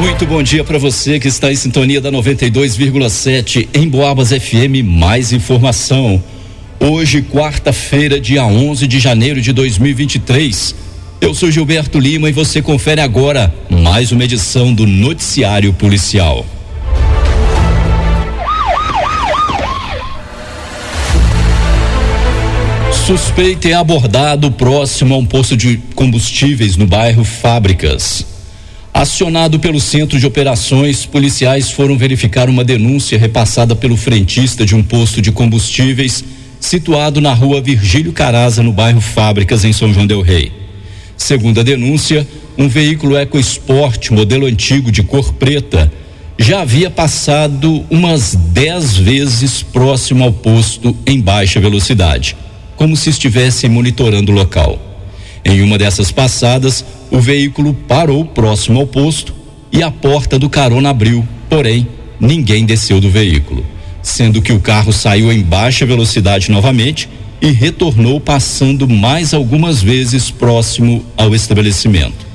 Muito bom dia para você que está em sintonia da 92,7 em Boabas FM. Mais informação. Hoje, quarta-feira, dia 11 de janeiro de 2023. Eu sou Gilberto Lima e você confere agora mais uma edição do Noticiário Policial. Suspeito é abordado próximo a um posto de combustíveis no bairro Fábricas. Acionado pelo Centro de Operações, policiais foram verificar uma denúncia repassada pelo frentista de um posto de combustíveis situado na rua Virgílio Caraza, no bairro Fábricas, em São João Del Rei. Segundo a denúncia, um veículo EcoSport modelo antigo de cor preta já havia passado umas dez vezes próximo ao posto em baixa velocidade, como se estivesse monitorando o local. Em uma dessas passadas, o veículo parou próximo ao posto e a porta do carona abriu, porém, ninguém desceu do veículo, sendo que o carro saiu em baixa velocidade novamente e retornou passando mais algumas vezes próximo ao estabelecimento.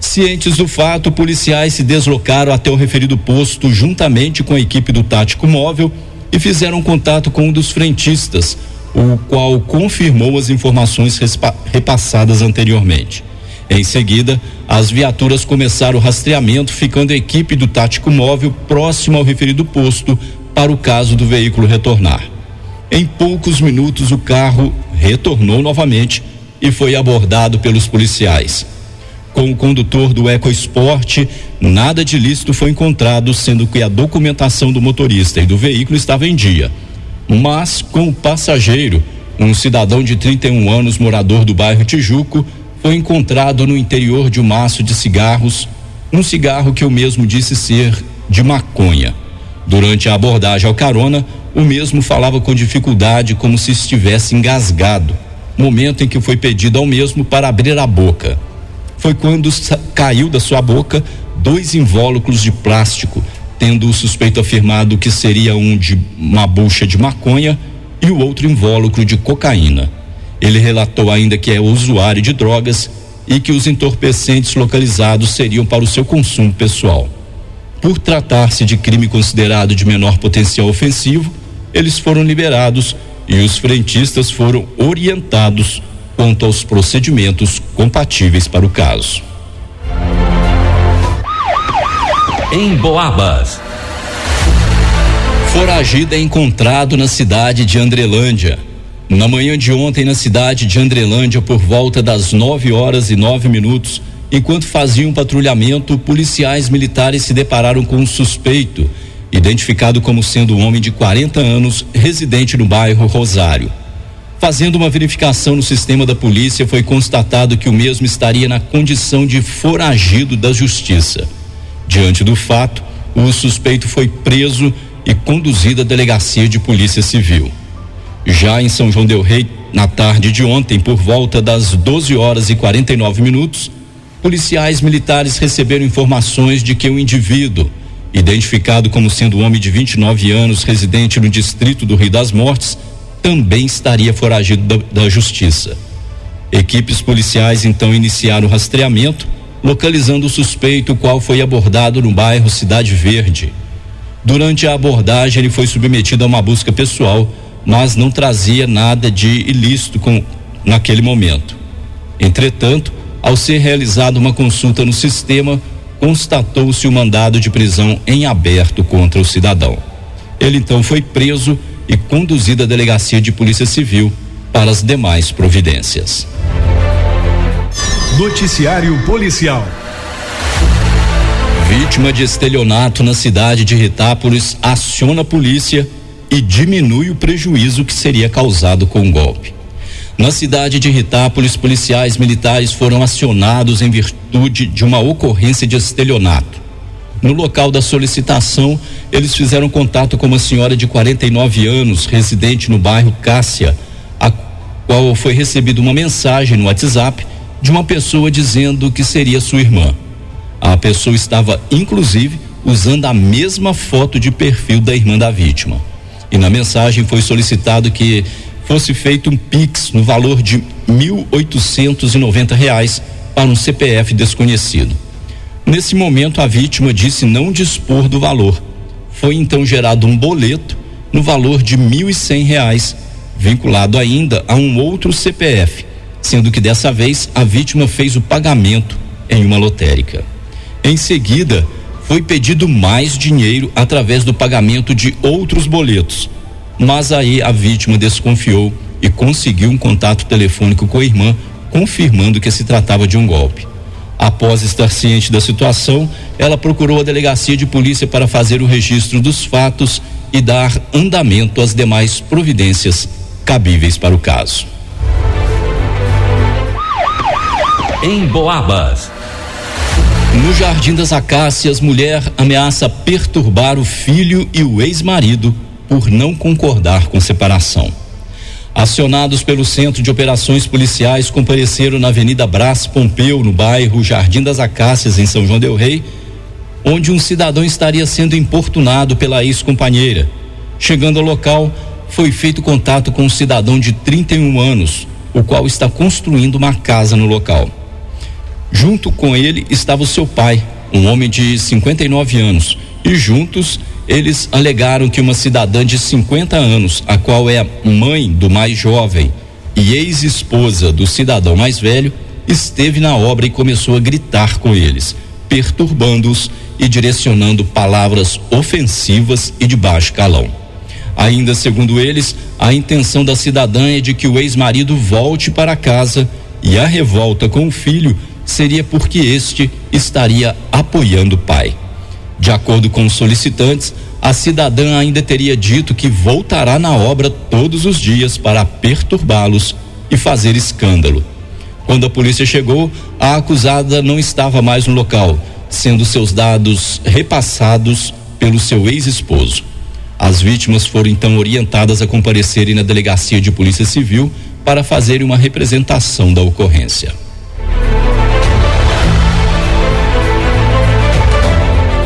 Cientes do fato, policiais se deslocaram até o referido posto juntamente com a equipe do Tático Móvel e fizeram contato com um dos frentistas, o qual confirmou as informações repassadas anteriormente. Em seguida, as viaturas começaram o rastreamento, ficando a equipe do tático móvel próximo ao referido posto para o caso do veículo retornar. Em poucos minutos, o carro retornou novamente e foi abordado pelos policiais. Com o condutor do EcoSport, nada de lícito foi encontrado, sendo que a documentação do motorista e do veículo estava em dia mas com o passageiro, um cidadão de 31 anos, morador do bairro Tijuco, foi encontrado no interior de um maço de cigarros, um cigarro que o mesmo disse ser de maconha. Durante a abordagem ao carona, o mesmo falava com dificuldade, como se estivesse engasgado, momento em que foi pedido ao mesmo para abrir a boca. Foi quando caiu da sua boca dois invólucros de plástico tendo o suspeito afirmado que seria um de uma bucha de maconha e o outro invólucro de cocaína. Ele relatou ainda que é usuário de drogas e que os entorpecentes localizados seriam para o seu consumo pessoal. Por tratar-se de crime considerado de menor potencial ofensivo, eles foram liberados e os frentistas foram orientados quanto aos procedimentos compatíveis para o caso. Em Boabas. Foragido é encontrado na cidade de Andrelândia. Na manhã de ontem, na cidade de Andrelândia, por volta das 9 horas e 9 minutos, enquanto faziam patrulhamento, policiais militares se depararam com um suspeito, identificado como sendo um homem de 40 anos, residente no bairro Rosário. Fazendo uma verificação no sistema da polícia, foi constatado que o mesmo estaria na condição de foragido da justiça. Diante do fato, o suspeito foi preso e conduzido à delegacia de polícia civil. Já em São João del Rei, na tarde de ontem, por volta das 12 horas e 49 minutos, policiais militares receberam informações de que um indivíduo, identificado como sendo um homem de 29 anos, residente no distrito do Rio das Mortes, também estaria foragido da, da justiça. Equipes policiais então iniciaram o rastreamento localizando o suspeito, qual foi abordado no bairro Cidade Verde. Durante a abordagem, ele foi submetido a uma busca pessoal, mas não trazia nada de ilícito com, naquele momento. Entretanto, ao ser realizada uma consulta no sistema, constatou-se o mandado de prisão em aberto contra o cidadão. Ele então foi preso e conduzido à delegacia de Polícia Civil para as demais providências. Noticiário Policial. Vítima de estelionato na cidade de Ritápolis aciona a polícia e diminui o prejuízo que seria causado com o golpe. Na cidade de Ritápolis, policiais militares foram acionados em virtude de uma ocorrência de estelionato. No local da solicitação, eles fizeram contato com uma senhora de 49 anos, residente no bairro Cássia, a qual foi recebida uma mensagem no WhatsApp de uma pessoa dizendo que seria sua irmã. A pessoa estava, inclusive, usando a mesma foto de perfil da irmã da vítima. E na mensagem foi solicitado que fosse feito um Pix no valor de 1.890 reais para um CPF desconhecido. Nesse momento, a vítima disse não dispor do valor. Foi então gerado um boleto no valor de R$ 1.100, vinculado ainda a um outro CPF, sendo que dessa vez a vítima fez o pagamento em uma lotérica. Em seguida, foi pedido mais dinheiro através do pagamento de outros boletos. Mas aí a vítima desconfiou e conseguiu um contato telefônico com a irmã, confirmando que se tratava de um golpe. Após estar ciente da situação, ela procurou a delegacia de polícia para fazer o registro dos fatos e dar andamento às demais providências cabíveis para o caso. Em Boabas. No Jardim das Acácias, mulher ameaça perturbar o filho e o ex-marido por não concordar com separação. Acionados pelo Centro de Operações Policiais, compareceram na Avenida Brás Pompeu, no bairro Jardim das Acácias, em São João Del Rei, onde um cidadão estaria sendo importunado pela ex-companheira. Chegando ao local, foi feito contato com um cidadão de 31 anos, o qual está construindo uma casa no local. Junto com ele estava o seu pai, um homem de 59 anos, e juntos eles alegaram que uma cidadã de 50 anos, a qual é mãe do mais jovem e ex-esposa do cidadão mais velho, esteve na obra e começou a gritar com eles, perturbando-os e direcionando palavras ofensivas e de baixo calão. Ainda segundo eles, a intenção da cidadã é de que o ex-marido volte para casa e a revolta com o filho seria porque este estaria apoiando o pai. De acordo com os solicitantes, a cidadã ainda teria dito que voltará na obra todos os dias para perturbá-los e fazer escândalo. Quando a polícia chegou, a acusada não estava mais no local, sendo seus dados repassados pelo seu ex-esposo. As vítimas foram então orientadas a comparecerem na delegacia de Polícia Civil para fazerem uma representação da ocorrência.